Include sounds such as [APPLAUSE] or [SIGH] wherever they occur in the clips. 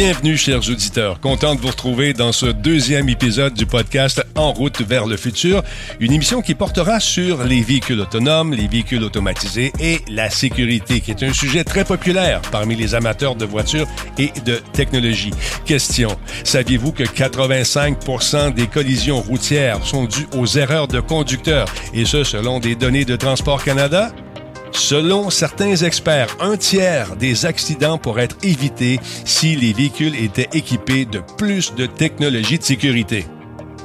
Bienvenue, chers auditeurs. Content de vous retrouver dans ce deuxième épisode du podcast En route vers le futur, une émission qui portera sur les véhicules autonomes, les véhicules automatisés et la sécurité, qui est un sujet très populaire parmi les amateurs de voitures et de technologie. Question. Saviez-vous que 85% des collisions routières sont dues aux erreurs de conducteurs, et ce, selon des données de Transport Canada? Selon certains experts, un tiers des accidents pourraient être évités si les véhicules étaient équipés de plus de technologies de sécurité.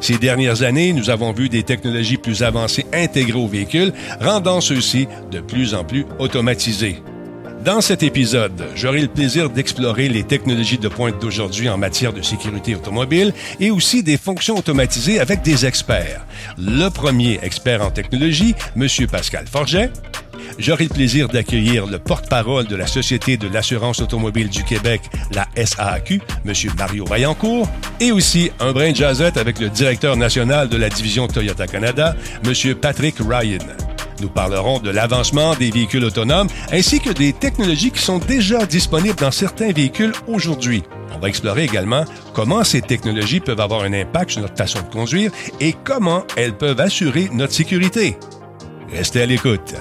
Ces dernières années, nous avons vu des technologies plus avancées intégrées aux véhicules, rendant ceux-ci de plus en plus automatisés. Dans cet épisode, j'aurai le plaisir d'explorer les technologies de pointe d'aujourd'hui en matière de sécurité automobile et aussi des fonctions automatisées avec des experts. Le premier expert en technologie, M. Pascal Forget, j'aurai le plaisir d'accueillir le porte-parole de la Société de l'assurance automobile du Québec, la SAAQ, M. Mario Vaillancourt, et aussi un brin de jazzette avec le directeur national de la division Toyota Canada, M. Patrick Ryan. Nous parlerons de l'avancement des véhicules autonomes ainsi que des technologies qui sont déjà disponibles dans certains véhicules aujourd'hui. On va explorer également comment ces technologies peuvent avoir un impact sur notre façon de conduire et comment elles peuvent assurer notre sécurité. Restez à l'écoute.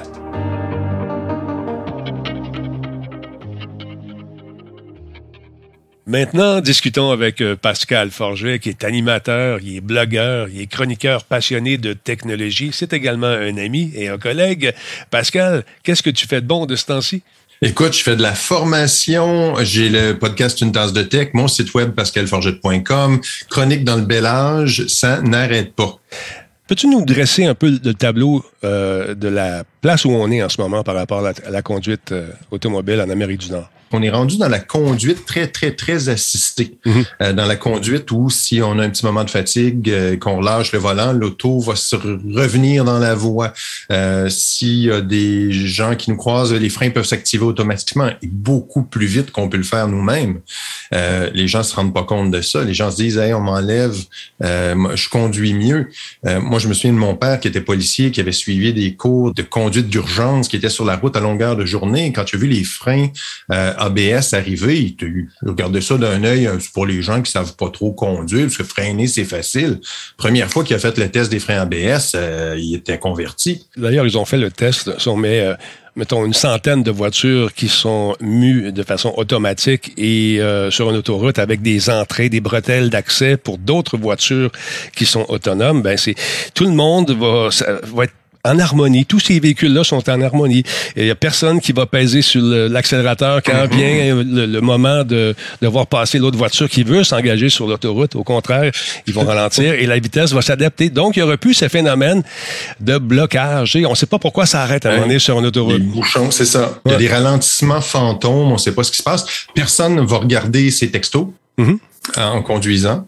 Maintenant, discutons avec euh, Pascal Forget, qui est animateur, il est blogueur, il est chroniqueur passionné de technologie. C'est également un ami et un collègue. Pascal, qu'est-ce que tu fais de bon de ce temps-ci? Écoute, je fais de la formation. J'ai le podcast Une tasse de tech, mon site web pascalforget.com, chronique dans le bel âge, ça n'arrête pas. Peux-tu nous dresser un peu le tableau euh, de la place où on est en ce moment par rapport à la, conduite euh, automobile en Amérique du Nord? On est rendu dans la conduite très, très, très assistée. Mhm. Euh, dans la conduite où si on a un petit moment de fatigue, euh, qu'on relâche le volant, l'auto va se revenir dans la voie. Euh, S'il y a des gens qui nous croisent, les freins peuvent s'activer automatiquement et beaucoup plus vite qu'on peut le faire nous-mêmes. Euh, les gens se rendent pas compte de ça. Les gens se disent, hey, on m'enlève, je conduis mieux. moi, je me souviens de mon père qui était policier, qui avait suivi des cours de conduite d'urgence, qui était sur la route à longueur de journée. Quand tu as vu les freins ABS arrivé, il te regardait ça d'un œil euh, pour les gens qui savent pas trop conduire, parce que freiner, c'est facile. Première fois qu'il a fait le test des freins ABS, euh, il était converti. D'ailleurs, ils ont fait le test. On met, euh, mettons, une centaine de voitures qui sont mues de façon automatique et sur une autoroute avec des entrées, des bretelles d'accès pour d'autres voitures qui sont autonomes. Ben, c'est tout le monde va, va être en harmonie. Tous ces véhicules-là sont en harmonie. Il n'y a personne qui va peser sur l'accélérateur quand mm-hmm. vient le, moment de, de voir passer l'autre voiture qui veut s'engager sur l'autoroute. Au contraire, ils vont ralentir et la vitesse va s'adapter. Donc, il y aurait plus ce phénomène de blocage. on ne sait pas pourquoi ça arrête à un moment donné sur une autoroute. Les bouchons, c'est ça. Il y a des ralentissements fantômes. On ne sait pas ce qui se passe. Personne ne va regarder ses textos. Mm-hmm. en conduisant.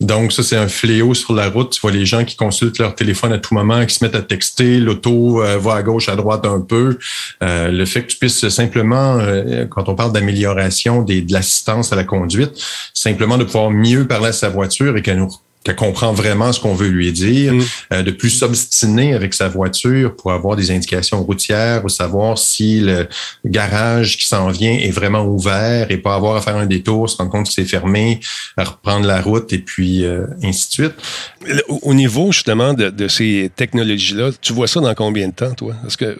Donc, ça, c'est un fléau sur la route. Tu vois les gens qui consultent leur téléphone à tout moment, qui se mettent à texter, l'auto euh, va à gauche, à droite un peu. Euh, le fait que tu puisses simplement, euh, quand on parle d'amélioration de l'assistance à la conduite, simplement de pouvoir mieux parler à sa voiture et qu'elle nous qu'elle comprend vraiment ce qu'on veut lui dire, mm. euh, de plus s'obstiner avec sa voiture pour avoir des indications routières ou savoir si le garage qui s'en vient est vraiment ouvert et pas avoir à faire un détour, se rendre compte que c'est fermé, à reprendre la route et puis euh, ainsi de suite. Au niveau justement de, ces technologies-là, tu vois ça dans combien de temps, toi? Est-ce que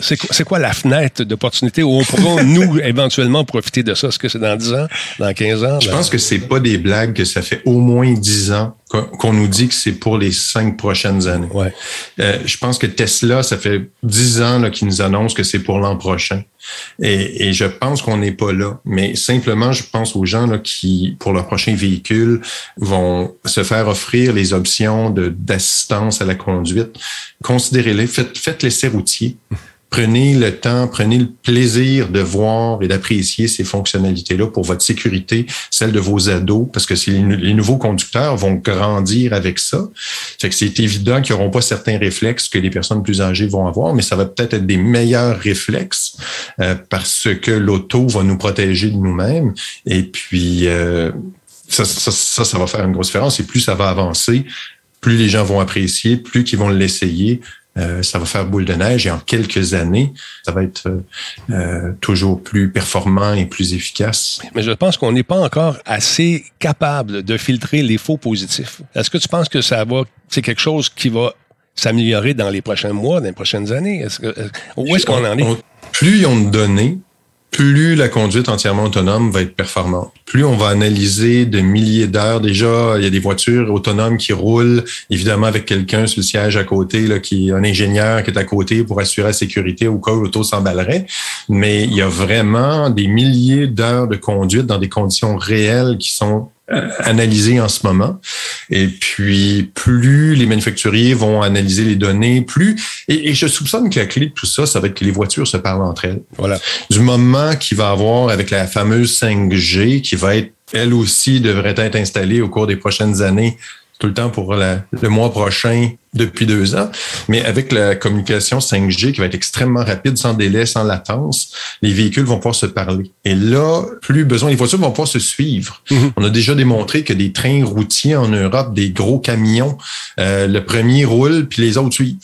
[LAUGHS] c'est quoi la fenêtre d'opportunité où on pourra, nous, éventuellement profiter de ça? Est-ce que c'est dans 10 ans, dans 15 ans? Je pense que c'est pas des blagues que ça fait au moins 10 ans qu'on nous dit que c'est pour les cinq prochaines années. Ouais. Euh, je pense que Tesla, ça fait dix ans qu'ils nous annoncent que c'est pour l'an prochain. Et, je pense qu'on n'est pas là. Mais simplement, je pense aux gens là, qui, pour leur prochain véhicule, vont se faire offrir les options d'assistance à la conduite. Considérez-les, faites, faites l'essai routier prenez le temps, prenez le plaisir de voir et d'apprécier ces fonctionnalités-là pour votre sécurité, celle de vos ados, parce que les, nouveaux conducteurs vont grandir avec ça. Fait que c'est évident qu'ils n'auront pas certains réflexes que les personnes plus âgées vont avoir, mais ça va peut-être être des meilleurs réflexes euh, parce que l'auto va nous protéger de nous-mêmes. Et puis, euh, ça, ça, ça, ça va faire une grosse différence. Et plus ça va avancer, plus les gens vont apprécier, plus qu'ils vont l'essayer, euh, ça va faire boule de neige et en quelques années, ça va être euh, toujours plus performant et plus efficace. Mais je pense qu'on n'est pas encore assez capable de filtrer les faux positifs. Est-ce que tu penses que ça va, c'est quelque chose qui va s'améliorer dans les prochains mois, dans les prochaines années? Est-ce que, où est-ce qu'on en est? plus ils ont de données, plus la conduite entièrement autonome va être performante. Plus on va analyser de milliers d'heures. Déjà, il y a des voitures autonomes qui roulent, évidemment avec quelqu'un sur le siège à côté, là, qui un ingénieur qui est à côté pour assurer la sécurité au cas où l'auto s'emballerait. Mais il y a vraiment des milliers d'heures de conduite dans des conditions réelles qui sont euh, analysé en ce moment. Et puis, plus les manufacturiers vont analyser les données, plus... Et, je soupçonne que la clé de tout ça, ça va être que les voitures se parlent entre elles. Voilà. Du moment qu'il va avoir avec la fameuse 5G, qui va être, elle aussi, devrait être installée au cours des prochaines années tout le temps pour le mois prochain depuis deux ans. Mais avec la communication 5G qui va être extrêmement rapide, sans délai, sans latence, les véhicules vont pouvoir se parler. Et là, plus besoin, les voitures vont pouvoir se suivre. Mm-hmm. On a déjà démontré que des trains routiers en Europe, des gros camions, euh, le premier roule, puis les autres suivent.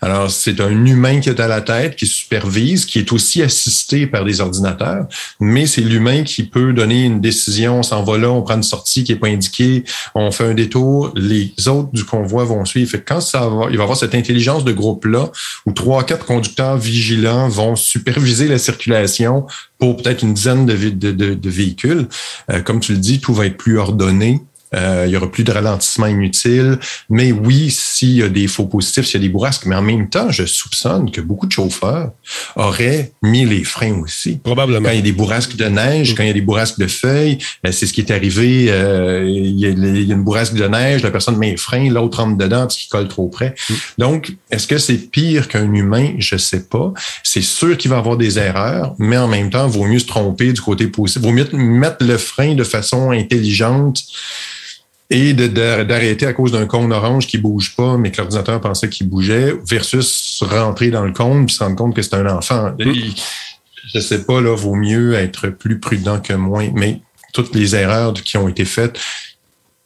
Alors, c'est un humain qui est à la tête, qui supervise, qui est aussi assisté par des ordinateurs, mais c'est l'humain qui peut donner une décision, on s'en va là, on prend une sortie qui est pas indiquée, on fait un détour, les autres du convoi vont suivre. Fait quand ça va, il va y avoir cette intelligence de groupe-là, où trois, quatre conducteurs vigilants vont superviser la circulation pour peut-être une dizaine de, de, véhicules. Euh, comme tu le dis, tout va être plus ordonné. Euh, il y aura plus de ralentissement inutile. Mais oui, s'il y a des faux positifs, s'il y a des bourrasques, mais en même temps, je soupçonne que beaucoup de chauffeurs auraient mis les freins aussi. Probablement. Quand il y a des bourrasques de neige, quand il y a des bourrasques de feuilles, ben, c'est ce qui est arrivé. Euh, il, y a, une bourrasque de neige, la personne met les freins, l'autre rentre dedans parce qu'il colle trop près. Mm. Donc, est-ce que c'est pire qu'un humain? Je sais pas. C'est sûr qu'il va avoir des erreurs, mais en même temps, il vaut mieux se tromper du côté positif. Il vaut mieux mettre le frein de façon intelligente et d'arrêter à cause d'un cône orange qui bouge pas, mais que l'ordinateur pensait qu'il bougeait, versus rentrer dans le cône puis se rendre compte que c'est un enfant. Je mm. Je sais pas, là, vaut mieux être plus prudent que moins, mais toutes les erreurs qui ont été faites,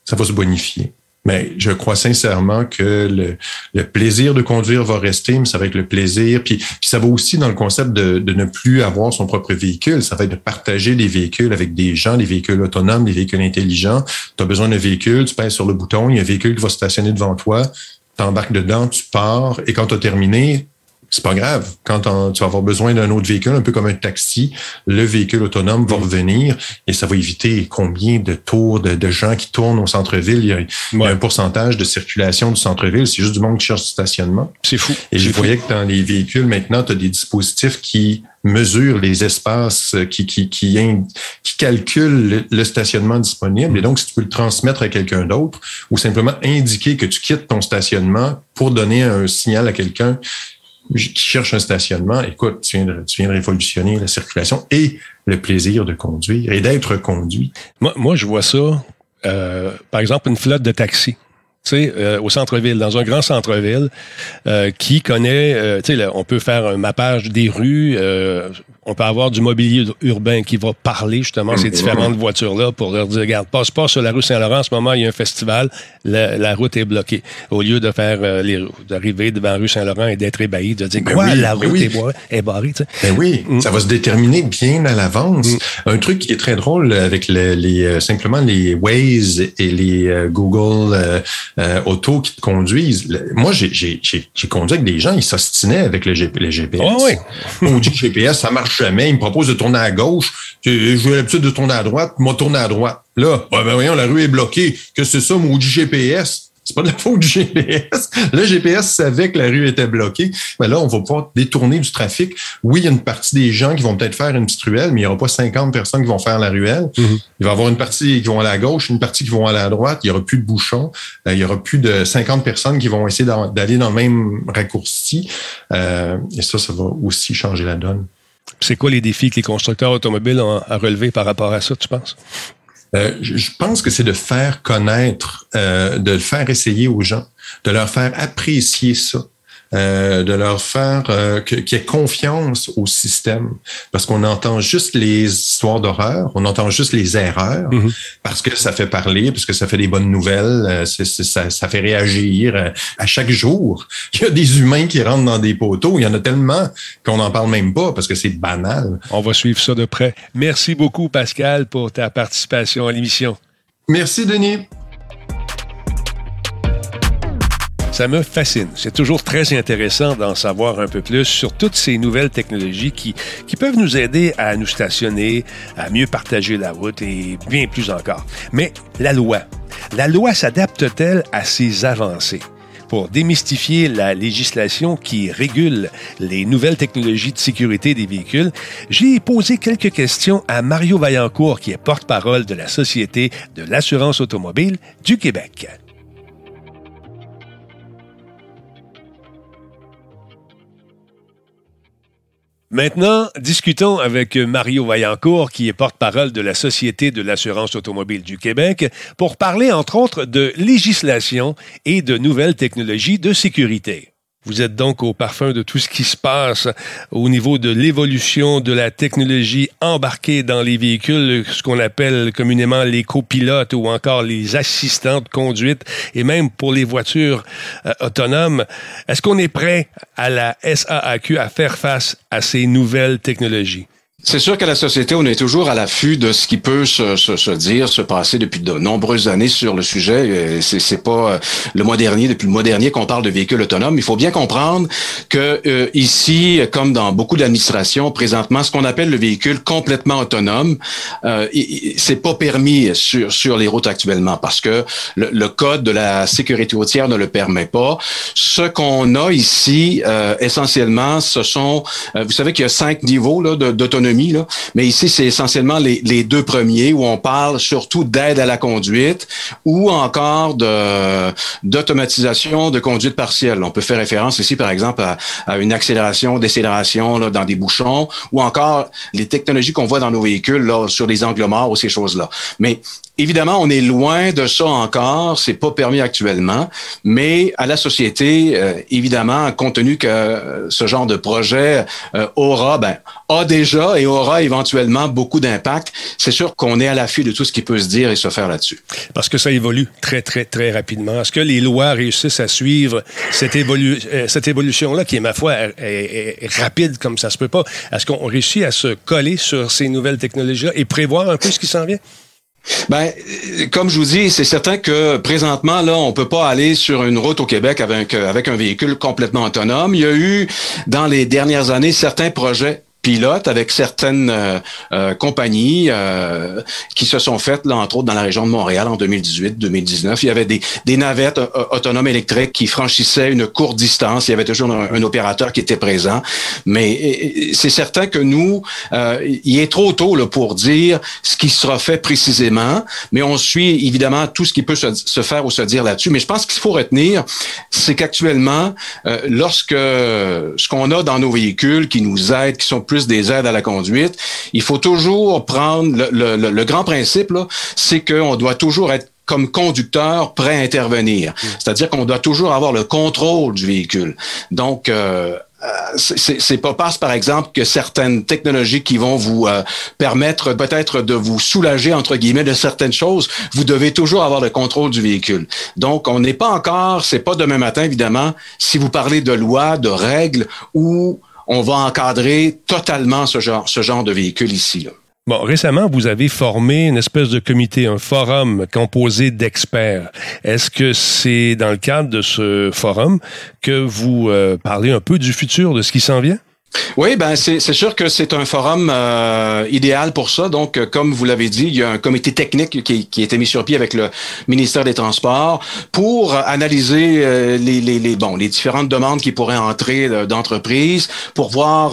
ça va se bonifier. Mais je crois sincèrement que le, plaisir de conduire va rester, mais ça va être le plaisir. Puis, ça va aussi dans le concept de, ne plus avoir son propre véhicule. Ça va être de partager des véhicules avec des gens, des véhicules autonomes, des véhicules intelligents. Tu as besoin d'un véhicule, tu pèses sur le bouton, il y a un véhicule qui va stationner devant toi, tu embarques dedans, tu pars, et quand tu as terminé, c'est pas grave. Quand tu vas avoir besoin d'un autre véhicule, un peu comme un taxi, le véhicule autonome va mm. revenir et ça va éviter combien de tours de, gens qui tournent au centre-ville. Il, y a, un pourcentage de circulation du centre-ville. C'est juste du monde qui cherche du stationnement. C'est fou. Et je voyais que dans les véhicules, maintenant, tu as des dispositifs qui mesurent les espaces, qui, qui, qui, qui calculent le, stationnement disponible. Et donc, si tu peux le transmettre à quelqu'un d'autre ou simplement indiquer que tu quittes ton stationnement pour donner un signal à quelqu'un qui cherche un stationnement, écoute, tu viens, de, révolutionner la circulation et le plaisir de conduire et d'être conduit. Moi, moi, je vois ça, euh, par exemple, une flotte de taxis. Tu sais, euh, au centre-ville, dans un grand centre-ville, euh, qui connaît, euh, tu sais, on peut faire un mappage des rues, euh, on peut avoir du mobilier urbain qui va parler justement ces mm-hmm. différentes voitures-là pour leur dire, regarde, passe pas sur la rue Saint-Laurent, en ce moment, il y a un festival, la, route est bloquée. Au lieu de faire euh, d'arriver devant la rue Saint-Laurent et d'être ébahi, de dire, ben quoi, la ben route est, barrée, tu sais. Ben oui, mm. ça va se déterminer bien à l'avance. Mm. Un truc qui est très drôle avec les, euh, simplement les Waze et les euh, Auto qui te conduisent. Moi, j'ai conduit avec des gens, ils s'ostinaient avec le, GPS. Oh, oui. [LAUGHS] On dit GPS, ça marche jamais. Il me propose de tourner à gauche. J'ai l'habitude de tourner à droite. Moi, tourner à droite. Là, ben voyons, la rue est bloquée. Que c'est ça, maudit GPS? C'est pas de la [LAUGHS] faute du GPS. Le GPS savait que la rue était bloquée. Mais là, on va pouvoir détourner du trafic. Oui, il y a une partie des gens qui vont peut-être faire une petite ruelle, mais il n'y aura pas 50 personnes qui vont faire la ruelle. Mm-hmm. Il va y avoir une partie qui vont à la gauche, une partie qui vont à la droite. Il n'y aura plus de bouchons. Euh, il y aura plus de 50 personnes qui vont essayer d'aller dans le même raccourci. Euh, et ça, ça va aussi changer la donne. C'est quoi les défis que les constructeurs automobiles ont à relever par rapport à ça, tu penses? Euh, je pense que c'est de faire connaître, euh, de faire essayer aux gens, de leur faire apprécier ça. Euh, de leur faire euh, qu'il y ait confiance au système, parce qu'on entend juste les histoires d'horreur, on entend juste les erreurs, mm-hmm. parce que ça fait parler, parce que ça fait des bonnes nouvelles, ça, ça fait réagir à chaque jour. [LAUGHS] Il y a des humains qui rentrent dans des poteaux, il y en a tellement qu'on n'en parle même pas parce que c'est banal. On va suivre ça de près. Merci beaucoup, Pascal, pour ta participation à l'émission. Merci, Denis. Ça me fascine. C'est toujours très intéressant d'en savoir un peu plus sur toutes ces nouvelles technologies qui, peuvent nous aider à nous stationner, à mieux partager la route et bien plus encore. Mais la loi. La loi s'adapte-t-elle à ces avancées? pour démystifier la législation qui régule les nouvelles technologies de sécurité des véhicules, j'ai posé quelques questions à Mario Vaillancourt, qui est porte-parole de la Société de l'assurance automobile du Québec. Maintenant, discutons avec Mario Vaillancourt, qui est porte-parole de la Société de l'assurance automobile du Québec, pour parler entre autres de législation et de nouvelles technologies de sécurité. Vous êtes donc au parfum de tout ce qui se passe au niveau de l'évolution de la technologie embarquée dans les véhicules, ce qu'on appelle communément les copilotes ou encore les assistants de conduite et même pour les voitures euh, autonomes. Est-ce qu'on est prêt à la SAAQ à faire face à ces nouvelles technologies? C'est sûr qu'à la société, on est toujours à l'affût de ce qui peut se, se, se, dire, se passer depuis de nombreuses années sur le sujet. C'est, c'est pas euh, le mois dernier, depuis le mois dernier qu'on parle de véhicules autonomes. Il faut bien comprendre que euh, ici, comme dans beaucoup d'administrations, présentement, ce qu'on appelle le véhicule complètement autonome, euh, c'est pas permis sur, sur les routes actuellement parce que le, le, code de la sécurité routière ne le permet pas. Ce qu'on a ici, euh, essentiellement, ce sont, vous savez qu'il y a cinq niveaux là, d'autonomie mais ici, c'est essentiellement les, deux premiers où on parle surtout d'aide à la conduite ou encore d'automatisation de conduite partielle. On peut faire référence ici, par exemple, à, une accélération, décélération dans des bouchons ou encore les technologies qu'on voit dans nos véhicules sur les angles morts ou ces choses-là. Mais Évidemment, on est loin de ça encore, c'est pas permis actuellement, mais à la société, euh, évidemment, compte tenu que euh, ce genre de projet euh, aura, ben, a déjà et aura éventuellement beaucoup d'impact, c'est sûr qu'on est à l'affût de tout ce qui peut se dire et se faire là-dessus. Parce que ça évolue très, très, très rapidement. Est-ce que les lois réussissent à suivre cette, cette évolution-là, qui est, ma foi, est, rapide comme ça se peut pas? Est-ce qu'on réussit à se coller sur ces nouvelles technologies-là et prévoir un peu ce qui s'en vient? Ben, comme je vous dis, c'est certain que présentement, là, on peut pas aller sur une route au Québec avec, avec un véhicule complètement autonome. Il y a eu, dans les dernières années, certains projets avec certaines euh, euh, compagnies euh, qui se sont faites, entre autres, dans la région de Montréal en 2018-2019. Il y avait des, navettes autonomes électriques qui franchissaient une courte distance. Il y avait toujours un, opérateur qui était présent. Mais c'est certain que nous, il est trop tôt pour dire ce qui sera fait précisément, mais on suit évidemment tout ce qui peut se, se faire ou se dire là-dessus. Mais je pense qu'il faut retenir, c'est qu'actuellement, lorsque ce qu'on a dans nos véhicules qui nous aident, qui sont plus des aides à la conduite. Il faut toujours prendre le, grand principe, c'est qu'on doit toujours être comme conducteur prêt à intervenir. Mm. C'est-à-dire qu'on doit toujours avoir le contrôle du véhicule. Donc, euh, euh c'est pas parce, par exemple, que certaines technologies qui vont vous euh, permettre peut-être de vous soulager, entre guillemets, de certaines choses, vous devez toujours avoir le contrôle du véhicule. Donc, on n'est pas encore, c'est pas demain matin, évidemment, si vous parlez de loi, de règles ou on va encadrer totalement ce genre, ce genre de véhicule ici. Là. Bon, récemment, vous avez formé une espèce de comité, un forum composé d'experts. Est-ce que c'est dans le cadre de ce forum que vous euh, parlez un peu du futur, de ce qui s'en vient? Oui, ben c'est sûr que c'est un forum euh, idéal pour ça. Donc, euh, comme vous l'avez dit, il y a un comité technique qui, qui a été mis sur pied avec le ministère des Transports pour analyser euh, les, les, les, bon, les différentes demandes qui pourraient entrer d'entreprises, pour voir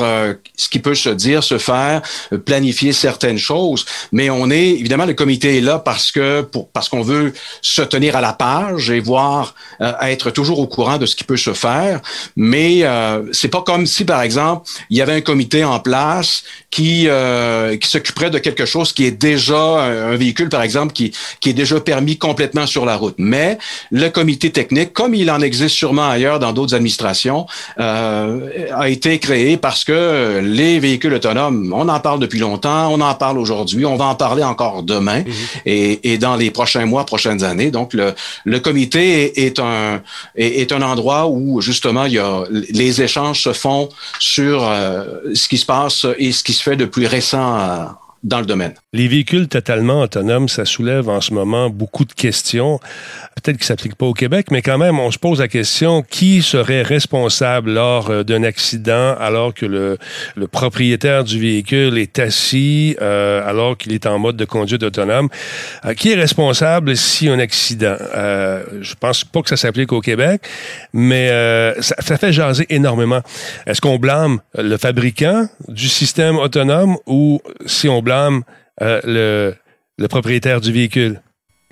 ce qui peut se dire, se faire, planifier certaines choses. Mais on est évidemment le comité est là parce que pour parce qu'on veut se tenir à la page et voir être toujours au courant de ce qui peut se faire. Mais c'est pas comme si par exemple il y avait un comité en place qui, euh, qui s'occuperait de quelque chose qui est déjà un, véhicule, par exemple, qui, qui est déjà permis complètement sur la route. Mais le comité technique, comme il en existe sûrement ailleurs dans d'autres administrations, euh, a été créé parce que les véhicules autonomes, on en parle depuis longtemps, on en parle aujourd'hui, on va en parler encore demain mhm. et, et, dans les prochains mois, prochaines années. Donc, le, le comité est, est un, est, est, un endroit où, justement, il y a, les échanges se font sur euh, ce qui se passe et ce qui se fait de plus récent euh, dans le domaine. Les véhicules totalement autonomes, ça soulève en ce moment beaucoup de questions. Peut-être que ça s'applique pas au Québec, mais quand même, on se pose la question qui serait responsable lors euh, d'un accident alors que le, le, propriétaire du véhicule est assis euh, alors qu'il est en mode de conduite autonome? Euh, qui est responsable si un accident? Euh, je pense pas que ça s'applique au Québec, mais euh, ça, ça fait jaser énormément. Est-ce qu'on blâme le fabricant du système autonome ou si on blâme euh, le, le propriétaire du véhicule.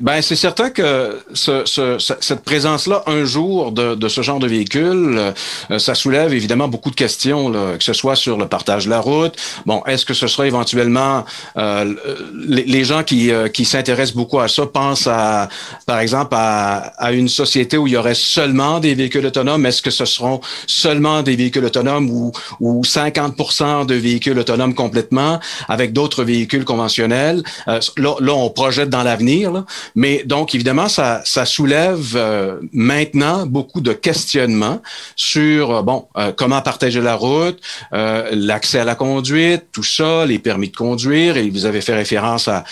Ben, c'est certain que ce, ce, cette présence-là, un jour, de, de, ce genre de véhicule, euh, ça soulève évidemment beaucoup de questions, là, que ce soit sur le partage de la route. Bon, est-ce que ce sera éventuellement euh, les, gens qui, euh, qui s'intéressent beaucoup à ça pensent à, par exemple, à, à, une société où il y aurait seulement des véhicules autonomes? Est-ce que ce seront seulement des véhicules autonomes ou, ou 50% de véhicules autonomes complètement avec d'autres véhicules conventionnels? Euh, là, là, on projette dans l'avenir. Mais donc, évidemment, ça, ça soulève euh, maintenant beaucoup de questionnements sur, euh, bon, euh, comment partager la route, l'accès à la conduite, tout ça, les permis de conduire, et vous avez fait référence à,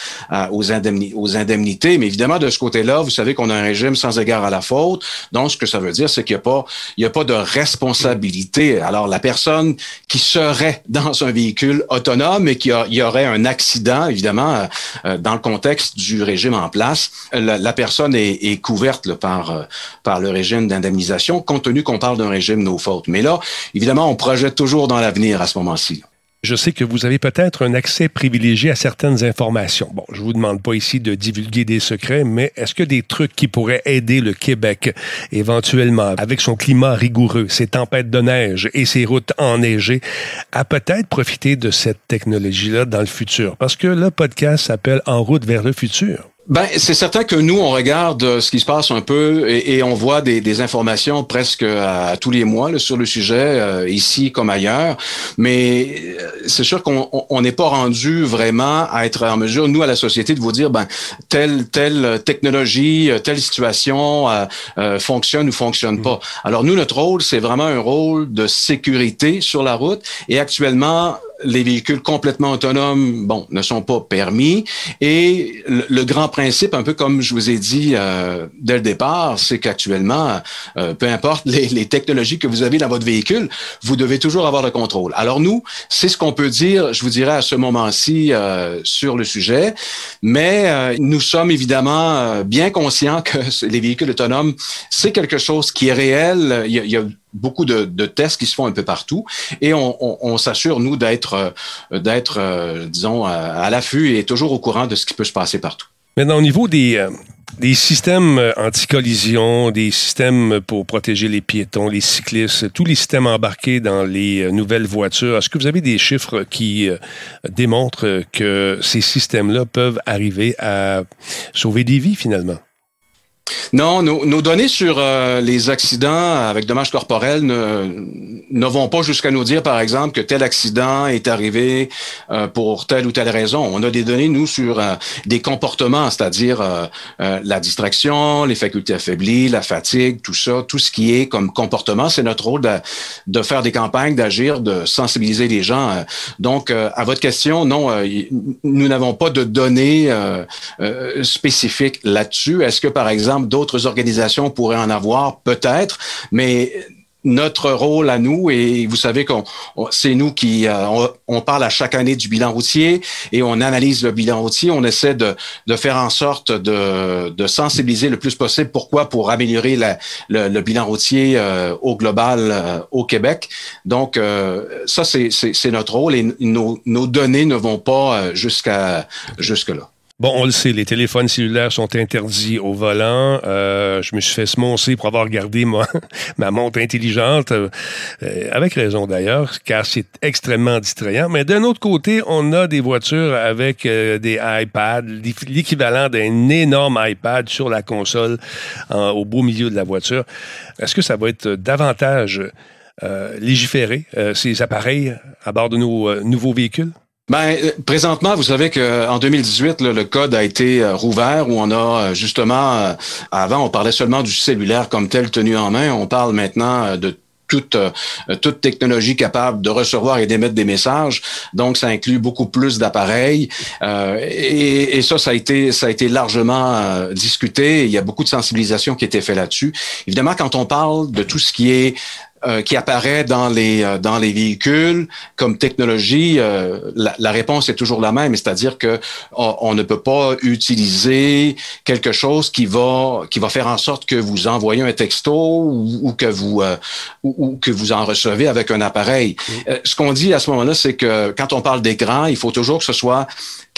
aux, indemni aux indemnités. Mais évidemment, de ce côté-là, vous savez qu'on a un régime sans égard à la faute. Donc, ce que ça veut dire, c'est qu'il n'y a pas, il y a pas de responsabilité. Alors, la personne qui serait dans un véhicule autonome et qui y aurait un accident, évidemment, dans le contexte du régime en place, la, personne est, couverte par, euh, par le régime d'indemnisation, compte tenu qu'on parle d'un régime no faute. Mais là, évidemment, on projette toujours dans l'avenir à ce moment-ci. Je sais que vous avez peut-être un accès privilégié à certaines informations. Bon, je vous demande pas ici de divulguer des secrets, mais est-ce que des trucs qui pourraient aider le Québec éventuellement avec son climat rigoureux, ses tempêtes de neige et ses routes enneigées à peut-être profiter de cette technologie-là dans le futur? Parce que le podcast s'appelle En route vers le futur. Ben, c'est certain que nous, on regarde euh, ce qui se passe un peu et, on voit des, des, informations presque à, tous les mois sur le sujet, euh, ici comme ailleurs. Mais euh, c'est sûr qu'on n'est pas rendu vraiment à être en mesure, nous, à la société, de vous dire, ben, telle, telle technologie, telle situation fonctionne ou fonctionne pas. Alors, nous, notre rôle, c'est vraiment un rôle de sécurité sur la route. Et actuellement, les véhicules complètement autonomes, bon, ne sont pas permis. Et le, grand principe, un peu comme je vous ai dit euh, dès le départ, c'est qu'actuellement, euh, peu importe les, les, technologies que vous avez dans votre véhicule, vous devez toujours avoir le contrôle. Alors nous, c'est ce qu'on peut dire, je vous dirais à ce moment-ci euh, sur le sujet, mais euh, nous sommes évidemment bien conscients que [LAUGHS] les véhicules autonomes, c'est quelque chose qui est réel. Il y a, il y a beaucoup de, tests qui se font un peu partout et on, s'assure nous d'être euh, euh, disons à, l'affût et toujours au courant de ce qui peut se passer partout. Maintenant au niveau des euh, des systèmes anti-collision, des systèmes pour protéger les piétons, les cyclistes, tous les systèmes embarqués dans les nouvelles voitures, est-ce que vous avez des chiffres qui démontrent que ces systèmes-là peuvent arriver à sauver des vies finalement? Non, nos, nos, données sur euh, les accidents avec dommages corporels ne, ne vont pas jusqu'à nous dire, par exemple, que tel accident est arrivé euh, pour telle ou telle raison. On a des données, nous, sur euh, des comportements, c'est-à-dire la distraction, les facultés affaiblies, la fatigue, tout ça, tout ce qui est comme comportement. C'est notre rôle de, de faire des campagnes, d'agir, de sensibiliser les gens. Donc, à votre question, non, nous n'avons pas de données spécifiques là-dessus. Est-ce que, par exemple, d'autres organisations pourraient en avoir, peut-être, mais notre rôle à nous, et vous savez qu'on c'est nous qui euh, on, parle à chaque année du bilan routier et on analyse le bilan routier, on essaie de, de faire en sorte de, de sensibiliser le plus possible. Pourquoi? Pour améliorer la, le, bilan routier euh, au global euh, au Québec. Donc ça c'est notre rôle et nos, nos données ne vont pas jusqu'à jusque là. Bon, on le sait, les téléphones cellulaires sont interdits au volant. Euh, je me suis fait semoncer pour avoir gardé ma, [LAUGHS] ma montre intelligente, euh, avec raison d'ailleurs, car c'est extrêmement distrayant. Mais d'un autre côté, on a des voitures avec euh, des iPads, l'équivalent d'un énorme iPad sur la console au beau milieu de la voiture. Est-ce que ça va être davantage légiféré, ces appareils à bord de nos nouveaux véhicules? Ben, euh, présentement, vous savez qu'en 2018, le code a été euh, rouvert où on a euh, justement, avant, on parlait seulement du cellulaire comme tel tenu en main. On parle maintenant de toute, toute technologie capable de recevoir et d'émettre des messages. Donc, ça inclut beaucoup plus d'appareils. et, et, ça, ça a été, ça a été largement discuté. Il y a beaucoup de sensibilisation qui a été fait là-dessus. Évidemment, quand on parle de tout ce qui est euh, qui apparaît dans les euh, dans les véhicules comme technologie, euh, la, la, réponse est toujours la même, c'est-à-dire que on, ne peut pas utiliser quelque chose qui va qui va faire en sorte que vous envoyez un texto ou, que vous ou, que vous en recevez avec un appareil. ce qu'on dit à ce moment-là, c'est que quand on parle d'écran, il faut toujours que ce soit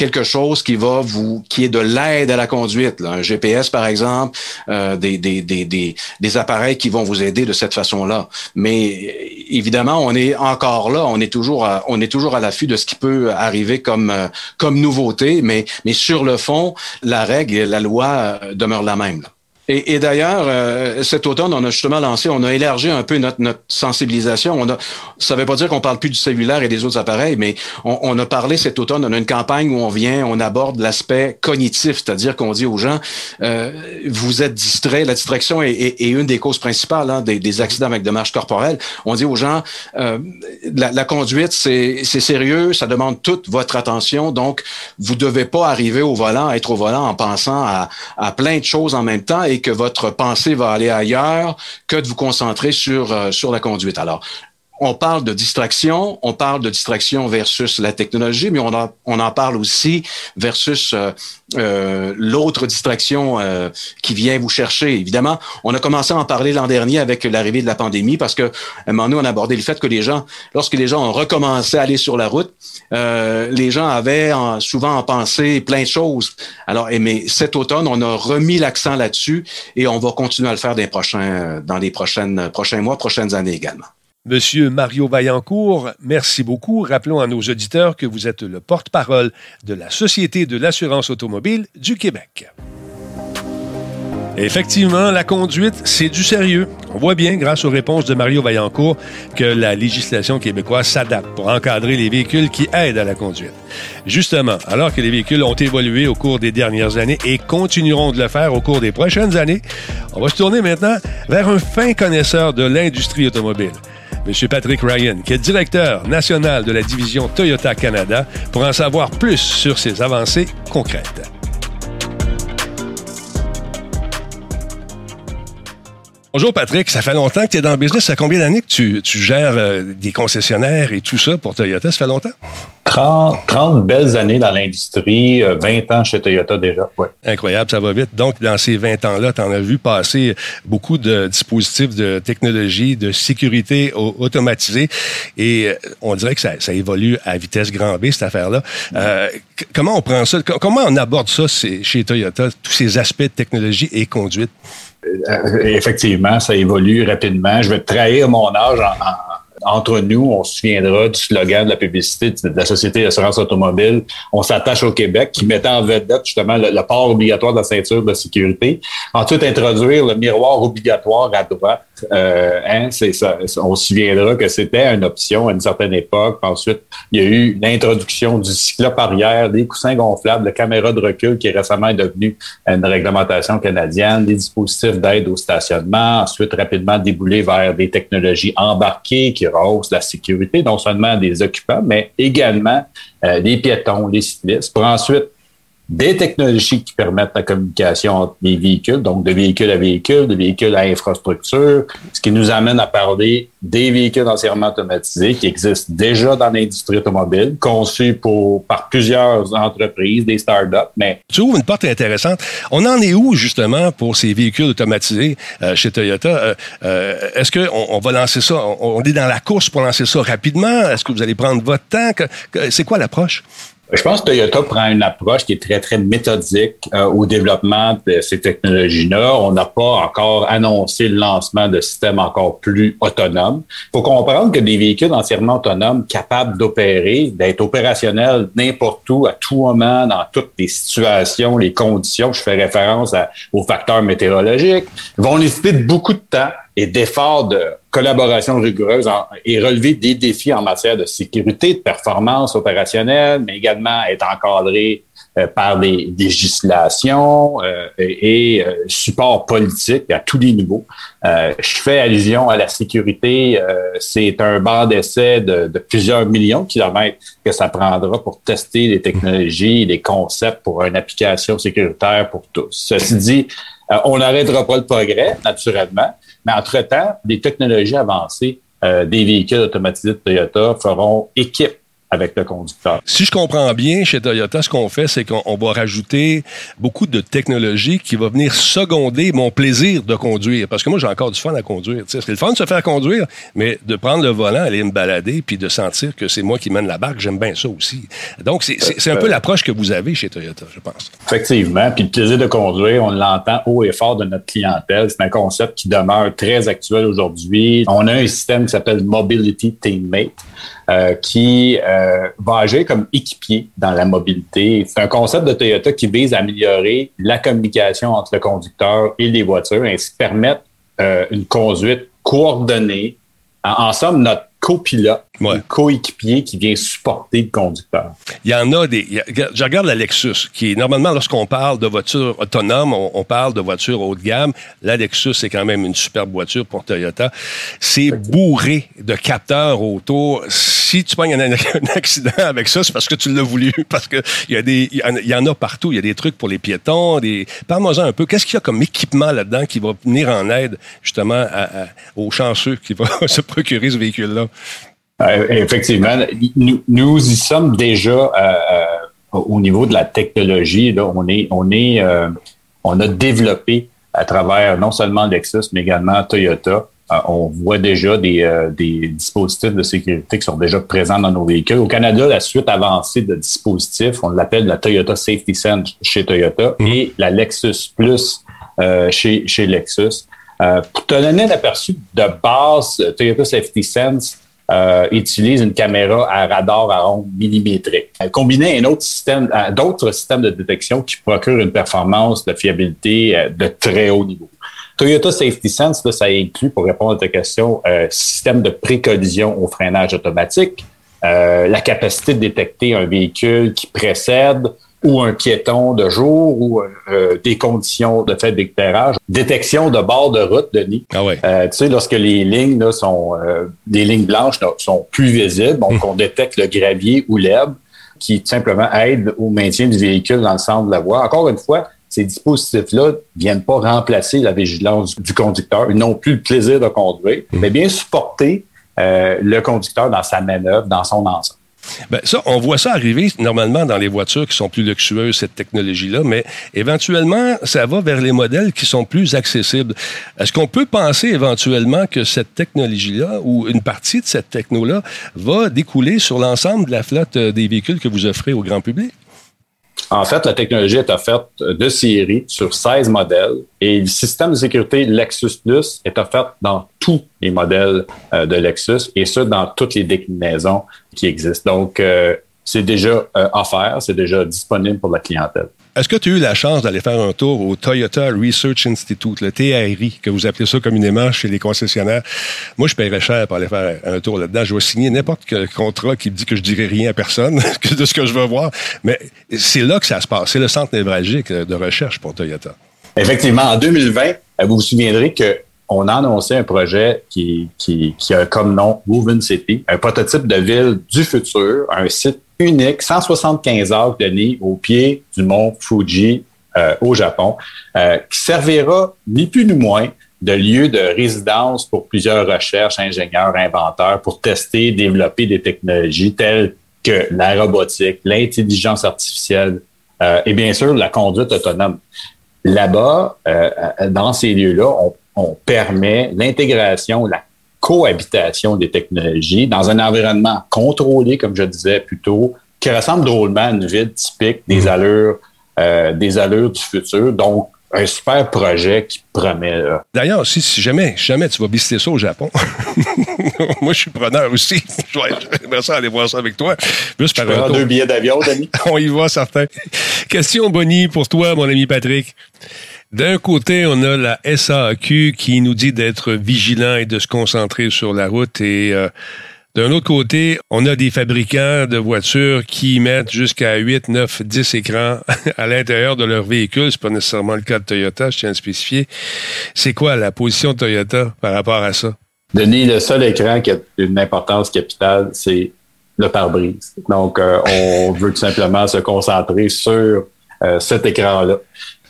quelque chose qui va vous, qui est de l'aide à la conduite, là, un GPS par exemple, euh, des, des, des, des, des appareils qui vont vous aider de cette façon-là. Mais évidemment, on est encore là, on est toujours, à, on est toujours à l'affût de ce qui peut arriver comme euh, comme nouveauté, mais mais sur le fond, la règle, la loi euh, demeure la même. Et, et d'ailleurs, euh, cet automne, on a justement lancé, on a élargi un peu notre, notre sensibilisation. On a, ça ne veut pas dire qu'on parle plus du cellulaire et des autres appareils, mais on, on, a parlé cet automne, on a une campagne où on vient, on aborde l'aspect cognitif, c'est-à-dire qu'on dit aux gens, euh, vous êtes distrait. La distraction est, est, est une des causes principales hein, des, des, accidents avec démarche corporelle. On dit aux gens, euh, la, la, conduite, c'est sérieux, ça demande toute votre attention, donc vous devez pas arriver au volant, être au volant en pensant à, à plein de choses en même temps et que votre pensée va aller ailleurs que de vous concentrer sur, euh, sur la conduite. Alors, on parle de distraction, on parle de distraction versus la technologie, mais on, en parle aussi versus euh, euh, l'autre distraction euh, qui vient vous chercher. Évidemment, on a commencé à en parler l'an dernier avec l'arrivée de la pandémie parce que à un on a abordé le fait que les gens, lorsque les gens ont recommencé à aller sur la route, les gens avaient souvent en pensée plein de choses. Alors, mais cet automne, on a remis l'accent là-dessus et on va continuer à le faire prochains, dans les prochaines, prochains mois, prochaines années également. Monsieur Mario Vaillancourt, merci beaucoup. Rappelons à nos auditeurs que vous êtes le porte-parole de la Société de l'assurance automobile du Québec. Effectivement, la conduite, c'est du sérieux. On voit bien, grâce aux réponses de Mario Vaillancourt, que la législation québécoise s'adapte pour encadrer les véhicules qui aident à la conduite. Justement, alors que les véhicules ont évolué au cours des dernières années et continueront de le faire au cours des prochaines années, on va se tourner maintenant vers un fin connaisseur de l'industrie automobile. M. Patrick Ryan, qui est directeur national de la division Toyota Canada, pour en savoir plus sur ses avancées concrètes. Bonjour Patrick, ça fait longtemps que tu es dans le business. Ça fait combien d'années que tu, gères euh, des concessionnaires et tout ça pour Toyota? Ça fait longtemps? 30, 30 belles années dans l'industrie, 20 euh, ans chez Toyota déjà. Ouais. Incroyable, ça va vite. Donc, dans ces 20 ans-là, tu en as vu passer beaucoup de dispositifs de technologie, de sécurité automatisée et euh, on dirait que ça, ça, évolue à vitesse grand B, cette affaire-là. Euh, comment on prend ça? Comment on aborde ça chez Toyota, tous ces aspects de technologie et conduite? Effectivement, ça évolue rapidement. Je vais trahir mon âge en, entre nous, on se souviendra du slogan de la publicité de la Société d'assurance automobile. On s'attache au Québec, qui mettait en vedette justement le, port obligatoire de la ceinture de sécurité. Ensuite, introduire le miroir obligatoire à droite. Euh, hein. On se souviendra que c'était une option à une certaine époque. Ensuite, il y a eu l'introduction du cyclope arrière, des coussins gonflables, de caméras de recul qui est récemment devenu une réglementation canadienne, des dispositifs d'aide au stationnement. Ensuite, rapidement déboulé vers des technologies embarquées qui rehaussent la sécurité, non seulement des occupants, mais également euh, des piétons, des cyclistes, pour ensuite des technologies qui permettent la communication entre les véhicules, donc de véhicule à véhicule, de véhicule à infrastructure, ce qui nous amène à parler des véhicules entièrement automatisés qui existent déjà dans l'industrie automobile, conçus pour, par plusieurs entreprises, des startups. Mais tu ouvres une porte intéressante. On en est où justement pour ces véhicules automatisés euh, chez Toyota? Euh, euh, Est-ce qu'on on va lancer ça? On, est dans la course pour lancer ça rapidement? Est-ce que vous allez prendre votre temps? C'est quoi l'approche? Je pense que Toyota prend une approche qui est très, très méthodique euh, au développement de ces technologies-là. On n'a pas encore annoncé le lancement de systèmes encore plus autonomes. Il faut comprendre que des véhicules entièrement autonomes capables d'opérer, d'être opérationnels n'importe où, à tout moment, dans toutes les situations, les conditions, je fais référence aux facteurs météorologiques, vont nécessiter beaucoup de temps et d'efforts de collaboration rigoureuse et relever des défis en matière de sécurité, de performance opérationnelle, mais également être encadré euh, par des législations euh, et, euh, support politique à tous les niveaux. je fais allusion à la sécurité. c'est un banc d'essai de, de, plusieurs millions de kilomètres que ça prendra pour tester les technologies, les concepts pour une application sécuritaire pour tous. Ceci dit, on n'arrêtera pas le progrès, naturellement, mais entre-temps, des technologies avancées euh, des véhicules automatisés de Toyota feront équipe avec le conducteur. Si je comprends bien, chez Toyota, ce qu'on fait, c'est qu'on va rajouter beaucoup de technologie qui va venir seconder mon plaisir de conduire. Parce que moi, j'ai encore du fun à conduire. C'est le fun de se faire conduire, mais de prendre le volant, aller me balader, puis de sentir que c'est moi qui mène la barque, j'aime bien ça aussi. Donc, c'est un peu l'approche que vous avez chez Toyota, je pense. Effectivement. Puis le plaisir de conduire, on l'entend haut et fort de notre clientèle. C'est un concept qui demeure très actuel aujourd'hui. On a un système qui s'appelle Mobility Teammate euh, qui euh, va agir comme équipier dans la mobilité. C'est un concept de Toyota qui vise à améliorer la communication entre le conducteur et les voitures, ainsi permettre euh, une conduite coordonnée. en somme, notre copilote, ouais. coéquipier qui vient supporter le conducteur. Il y en a des. je regarde la Lexus, qui est normalement, lorsqu'on parle de voiture autonome, on, parle de voiture haut de gamme. La Lexus, c'est quand même une superbe voiture pour Toyota. C'est bourré de capteurs autour. Si tu pognes [LAUGHS] un, accident avec ça, c'est parce que tu l'as voulu, [LAUGHS] parce que il y a des, il y en a partout. Il y a des trucs pour les piétons. Des... Parle-moi un peu. Qu'est-ce qu'il y a comme équipement là-dedans qui va venir en aide justement aux chanceux qui vont [LAUGHS] se procurer ce véhicule-là? Euh, effectivement, nous, y sommes déjà euh, euh, au niveau de la technologie. Là, on est, on est, on a développé à travers non seulement Lexus mais également Toyota. on voit déjà des, des, dispositifs de sécurité qui sont déjà présents dans nos véhicules. Au Canada, la suite avancée de dispositifs, on l'appelle la Toyota Safety Sense chez Toyota mm-hmm. et la Lexus Plus chez, chez Lexus. pour te donner un aperçu de base, Toyota Safety Sense euh, utilise une caméra à radar à ondes millimétriques. Euh, combiné à un autre système, d'autres systèmes de détection qui procurent une performance de fiabilité euh, de très haut niveau. Toyota Safety Sense, ça inclut, pour répondre à ta question, euh, système de précollision au freinage automatique, la capacité de détecter un véhicule qui précède, ou un piéton de jour ou euh, des conditions de fait d'éclairage. Détection de bord de route, Denis. Ah ouais. Euh, tu sais, lorsque les lignes là, sont euh, des lignes blanches sont plus visibles, donc hum. on détecte le gravier ou l'herbe qui simplement aide au maintien du véhicule dans le centre de la voie. Encore une fois, ces dispositifs-là viennent pas remplacer la vigilance du conducteur. Ils n'ont plus le plaisir de conduire, hum. mais bien supporter le conducteur dans sa manœuvre, dans son ensemble. Ben ça, on voit ça arriver normalement dans les voitures qui sont plus luxueuses, cette technologie-là, mais éventuellement, ça va vers les modèles qui sont plus accessibles. Est-ce qu'on peut penser éventuellement que cette technologie-là ou une partie de cette techno-là va découler sur l'ensemble de la flotte euh, des véhicules que vous offrez au grand public? En fait, la technologie est offerte de série sur 16 modèles et le système de sécurité Lexus Plus est offert dans tous les modèles euh, de Lexus et ce, dans toutes les déclinaisons qui existent. Donc, euh, c'est déjà euh, offert, c'est déjà disponible pour la clientèle. Est-ce que tu as eu la chance d'aller faire un tour au Toyota Research Institute, le TRI, que vous appelez ça communément chez les concessionnaires? Moi, je paierais cher pour aller faire un tour là-dedans. Je vais signer n'importe quel contrat qui me dit que je dirai rien à personne [LAUGHS] de ce que je veux voir. Mais c'est là que ça se passe. C'est le centre névralgique de recherche pour Toyota. Effectivement, en 2020, vous vous souviendrez que on a annoncé un projet qui, qui, qui a comme nom Woven City, un prototype de ville du futur, un site unique, 175 acres de au pied du mont Fuji euh, au Japon, euh, qui servira ni plus ni moins de lieu de résidence pour plusieurs recherches, ingénieurs, inventeurs, pour tester, développer des technologies telles que la robotique, l'intelligence artificielle euh, et bien sûr la conduite autonome. Là-bas, dans ces lieux-là, on, on permet l'intégration, la cohabitation des technologies dans un environnement contrôlé, comme je disais plus tôt, qui ressemble drôlement à une ville typique, des allures, euh, des allures du futur. Donc, un super projet qui promet. D'ailleurs, si, si, jamais, jamais tu vas visiter ça au Japon, [LAUGHS] moi je suis preneur aussi. J'aimerais ça aller voir ça avec toi. Juste par un deux billets d'avion, Dani. [LAUGHS] On y va, certain. Question, Bonnie, pour toi, mon ami Patrick. D'un côté, on a la SAQ qui nous dit d'être vigilant et de se concentrer sur la route et euh, d'un autre côté, on a des fabricants de voitures qui mettent jusqu'à 8, 9, 10 écrans [LAUGHS] à l'intérieur de leur véhicule. C'est pas nécessairement le cas de Toyota, je tiens à spécifier. C'est quoi la position de Toyota par rapport à ça? Denis, le seul écran qui a une importance capitale, c'est le pare-brise. Donc, euh, on veut tout simplement se concentrer sur euh, cet écran-là.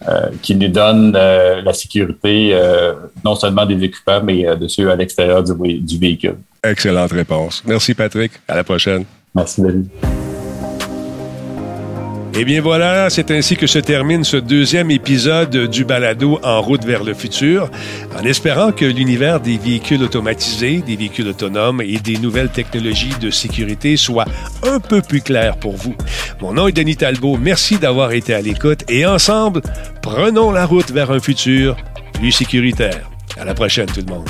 Euh, qui nous donne la sécurité non seulement des occupants, mais de ceux à l'extérieur du, du véhicule. Excellente réponse. Merci, Patrick. À la prochaine. Merci, David. Eh bien voilà, c'est ainsi que se termine ce deuxième épisode du balado En route vers le futur, en espérant que l'univers des véhicules automatisés, des véhicules autonomes et des nouvelles technologies de sécurité soit un peu plus clair pour vous. Mon nom est Denis Talbot, merci d'avoir été à l'écoute et ensemble, prenons la route vers un futur plus sécuritaire. À la prochaine tout le monde.